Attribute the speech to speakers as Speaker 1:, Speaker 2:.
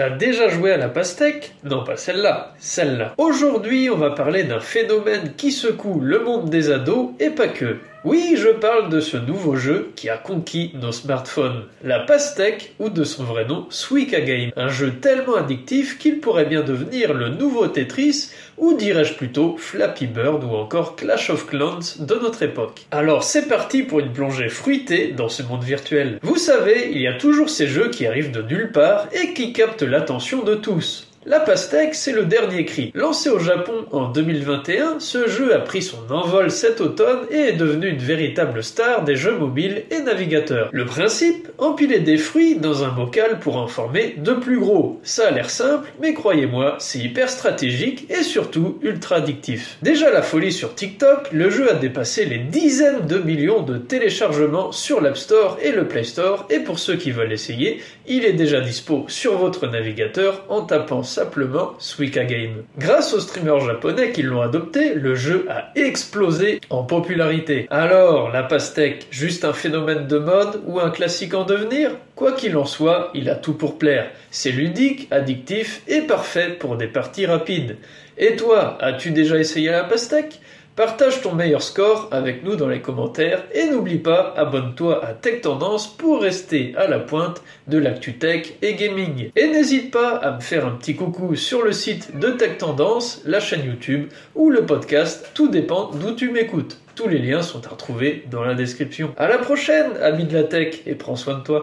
Speaker 1: T'as déjà joué à la pastèque? Non, pas celle-là, celle-là. Aujourd'hui, on va parler d'un phénomène qui secoue le monde des ados et pas que. Oui, je parle de ce nouveau jeu qui a conquis nos smartphones, la pastèque ou de son vrai nom Suika Game, un jeu tellement addictif qu'il pourrait bien devenir le nouveau Tetris ou dirais-je plutôt Flappy Bird ou encore Clash of Clans de notre époque. Alors c'est parti pour une plongée fruitée dans ce monde virtuel. Vous savez, il y a toujours ces jeux qui arrivent de nulle part et qui captent l'attention de tous. La pastèque, c'est le dernier cri. Lancé au Japon en 2021, ce jeu a pris son envol cet automne et est devenu une véritable star des jeux mobiles et navigateurs. Le principe Empiler des fruits dans un bocal pour en former de plus gros. Ça a l'air simple, mais croyez-moi, c'est hyper stratégique et surtout ultra addictif. Déjà la folie sur TikTok, le jeu a dépassé les dizaines de millions de téléchargements sur l'App Store et le Play Store et pour ceux qui veulent essayer, il est déjà dispo sur votre navigateur en tapant simplement Suika Game. Grâce aux streamers japonais qui l'ont adopté, le jeu a explosé en popularité. Alors, la pastèque, juste un phénomène de mode ou un classique en devenir? Quoi qu'il en soit, il a tout pour plaire. C'est ludique, addictif et parfait pour des parties rapides. Et toi, as-tu déjà essayé la pastèque? Partage ton meilleur score avec nous dans les commentaires et n'oublie pas, abonne-toi à Tech Tendance pour rester à la pointe de l'actu tech et gaming. Et n'hésite pas à me faire un petit coucou sur le site de Tech Tendance, la chaîne YouTube ou le podcast, tout dépend d'où tu m'écoutes. Tous les liens sont à retrouver dans la description. À la prochaine, ami de la tech, et prends soin de toi.